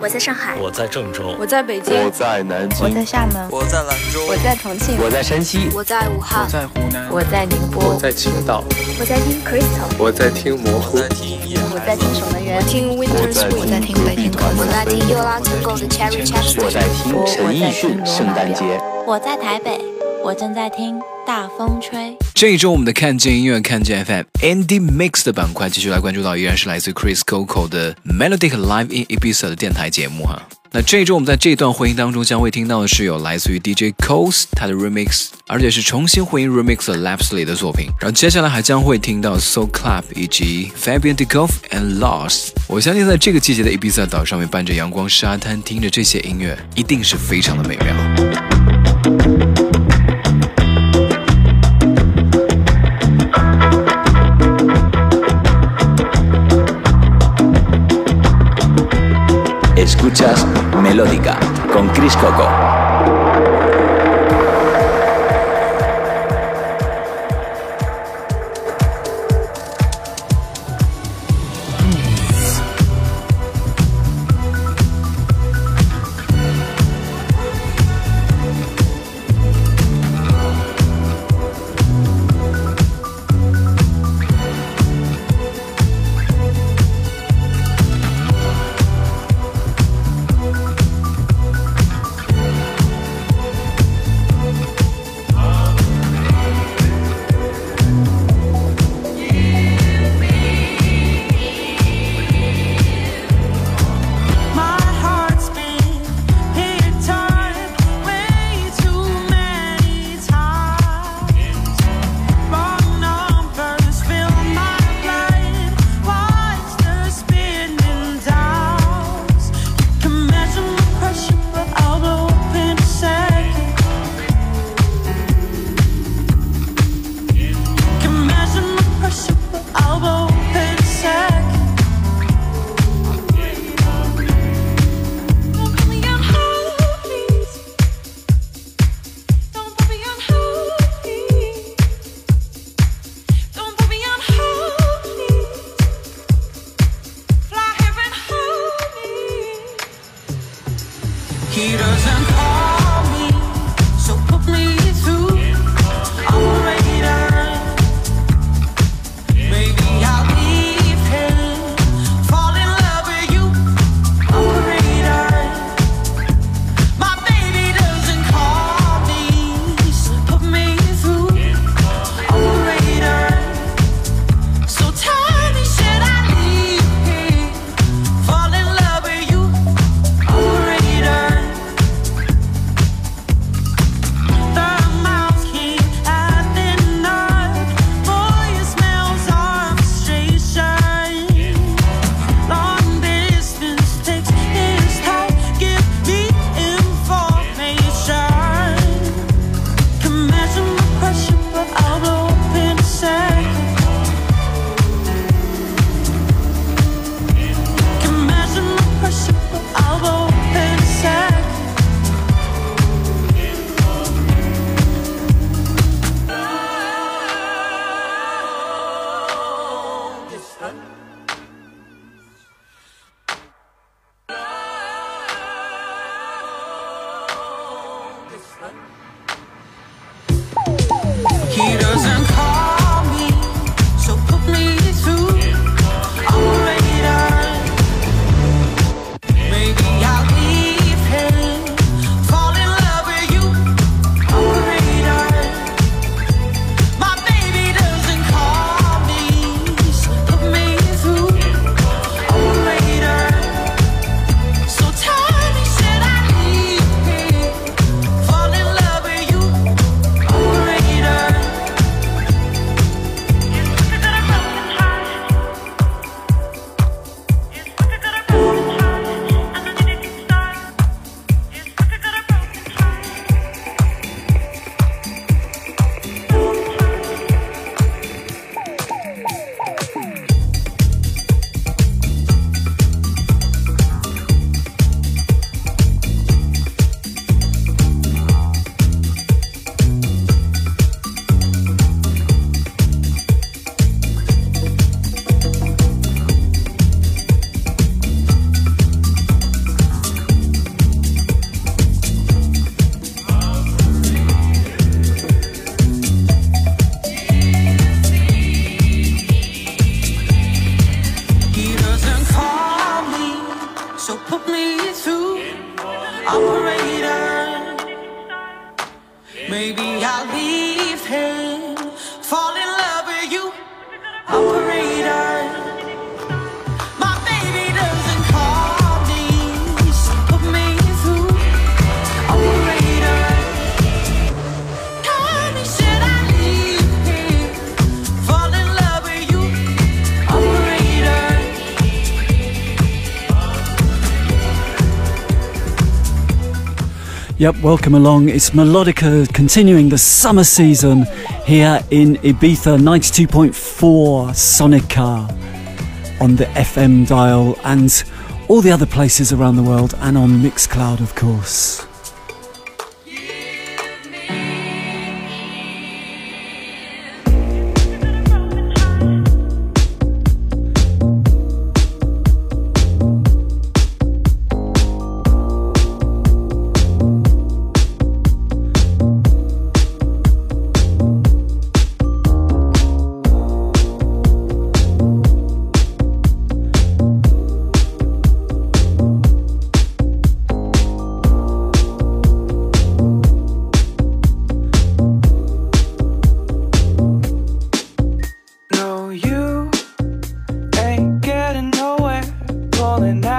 我在上海，我在郑州，我在北京，我在南京，我在厦门，我在兰州，我在重庆，我在山西，我在武汉，我在湖南，我在宁波，我在青岛，我在听 Crystal，我在听模糊，我在听夜我在听守门员，听 Winter Spring，我在听北京我在听 Yola Tango 的 Cherry Chapter，我在听陈奕迅圣诞节，我在台北，我正在听大风吹。这一周我们的看见音乐看见 FM Andy Mix 的板块继续来关注到，依然是来自 Chris Coco 的 Melodic Live in Ibiza 的电台节目哈。那这一周我们在这段回音当中将会听到的是有来自于 DJ Coast 他的 Remix，而且是重新回音 Remix 的 Lapsley 的作品。然后接下来还将会听到 So Club 以及 Fabian d e g o f and Lost。我相信在这个季节的 Ibiza 岛上面，伴着阳光沙滩，听着这些音乐，一定是非常的美妙。Melódica con Chris Coco. Yep, welcome along. It's Melodica continuing the summer season here in Ibiza 92.4 Sonica on the FM dial and all the other places around the world and on Mixcloud, of course. falling out.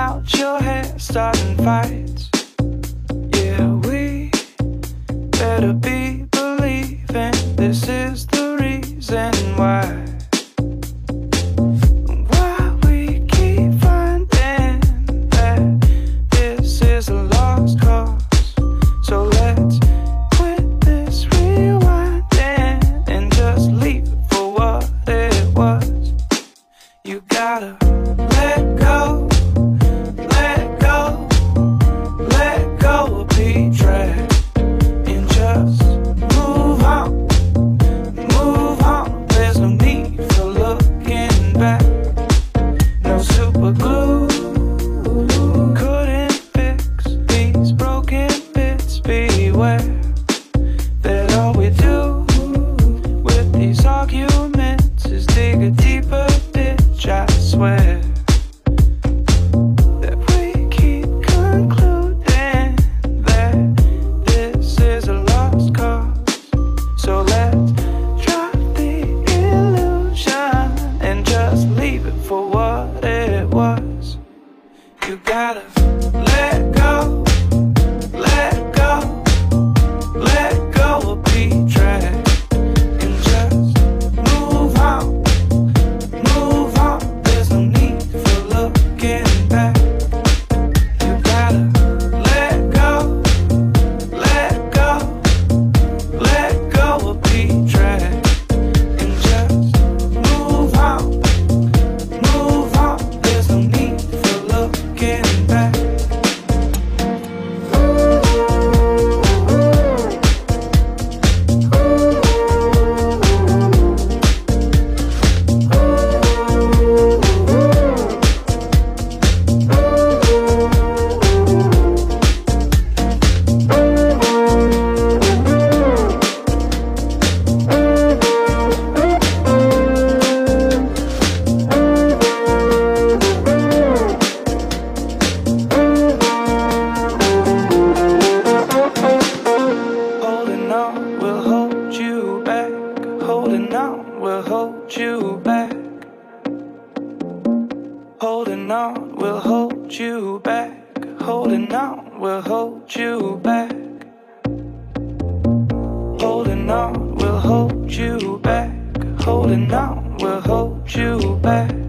back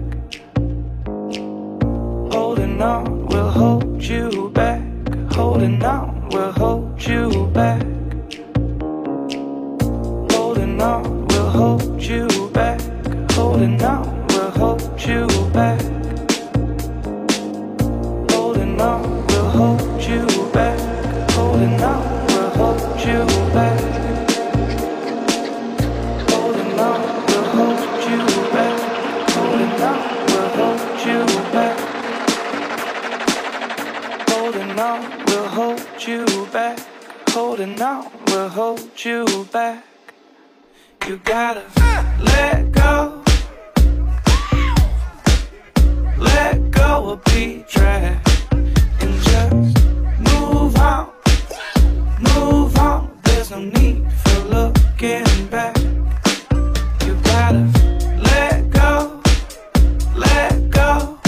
You gotta let go. Let go of betrayal and just move on. Move on. There's no need for looking back. You gotta let go. Let go.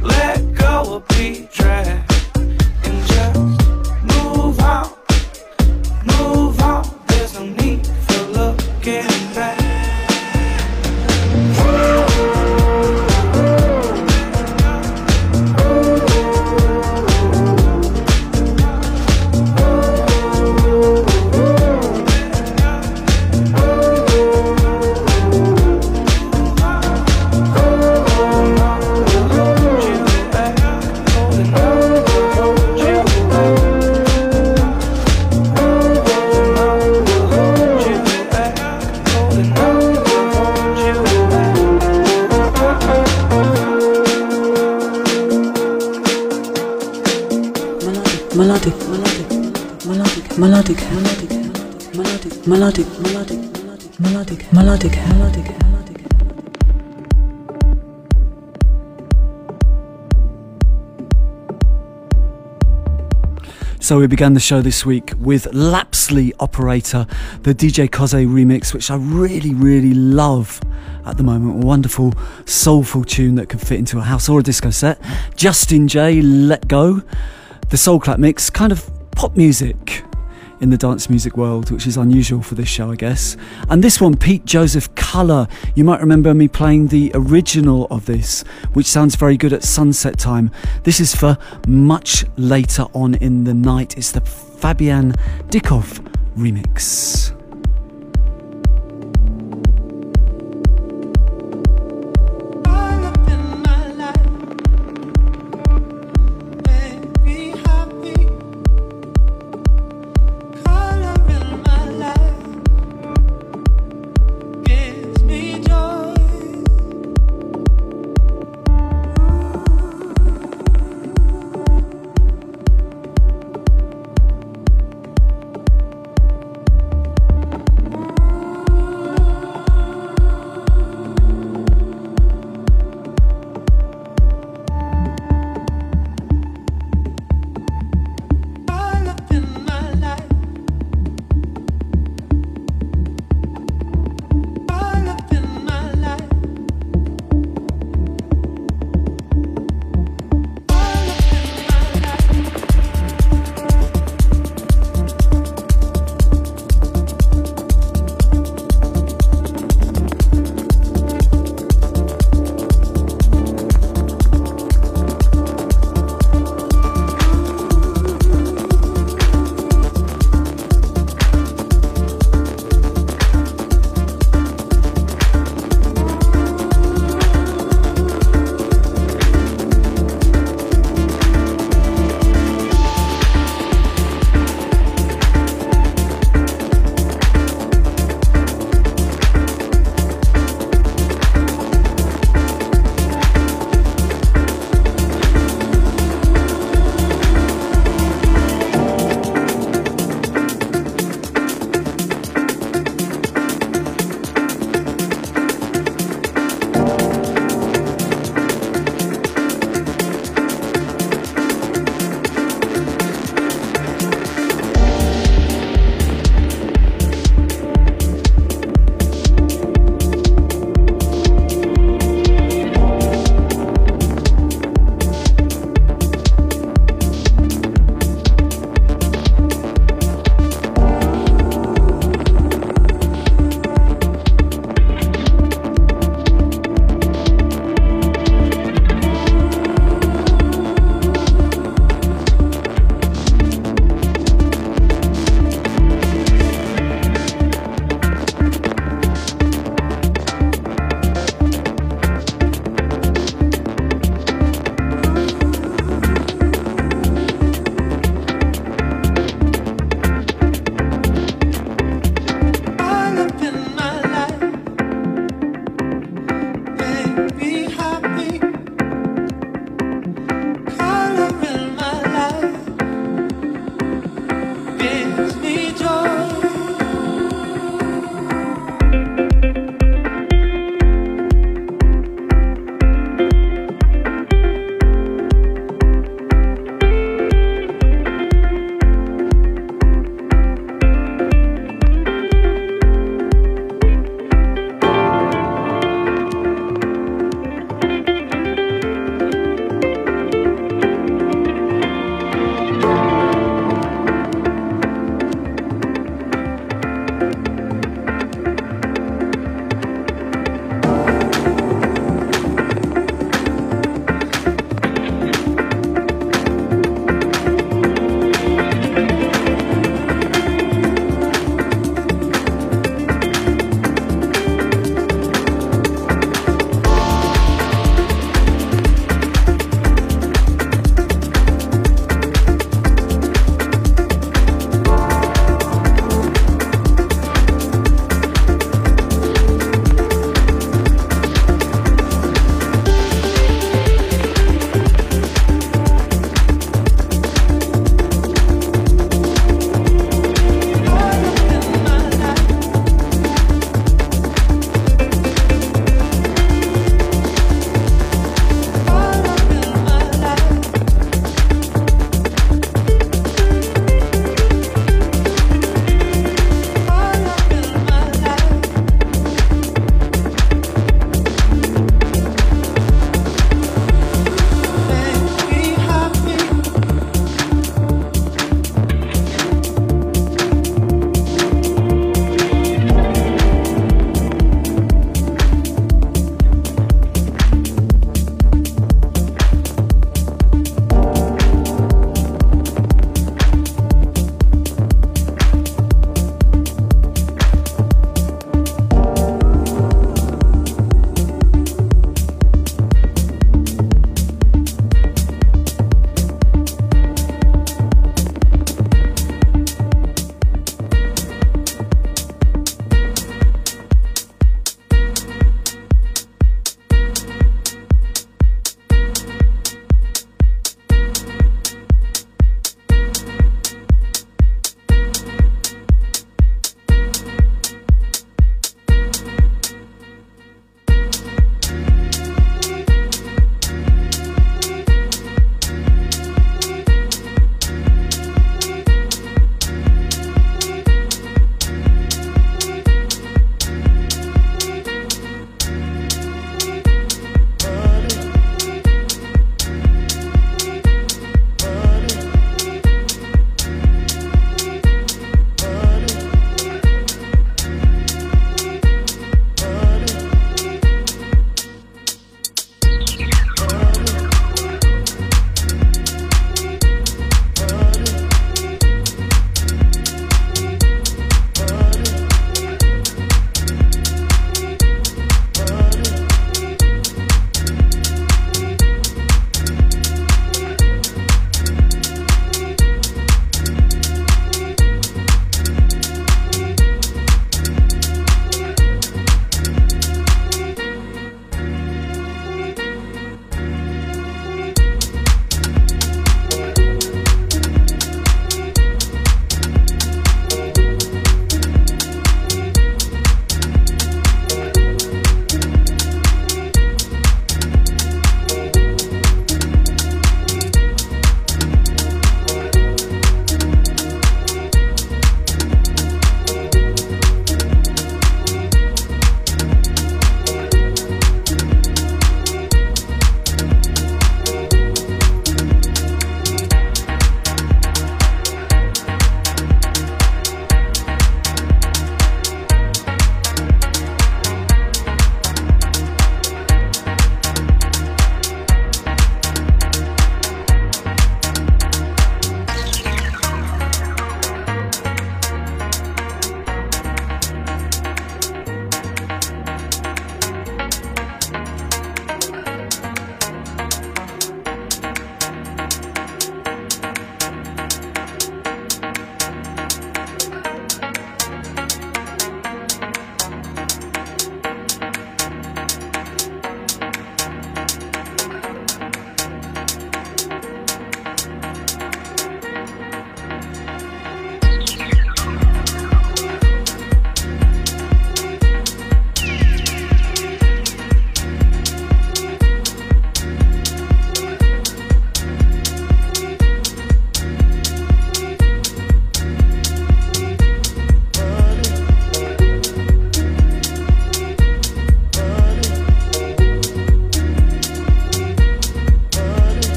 Let go of betrayal. So we began the show this week with Lapsley Operator, the DJ Koze remix, which I really, really love at the moment. A wonderful, soulful tune that could fit into a house or a disco set. Justin Jay, Let Go, the Soul Clap mix, kind of pop music in the dance music world, which is unusual for this show, I guess. And this one, Pete Josef Colour. You might remember me playing the original of this, which sounds very good at sunset time. This is for much later on in the night. It's the Fabian Dikov remix.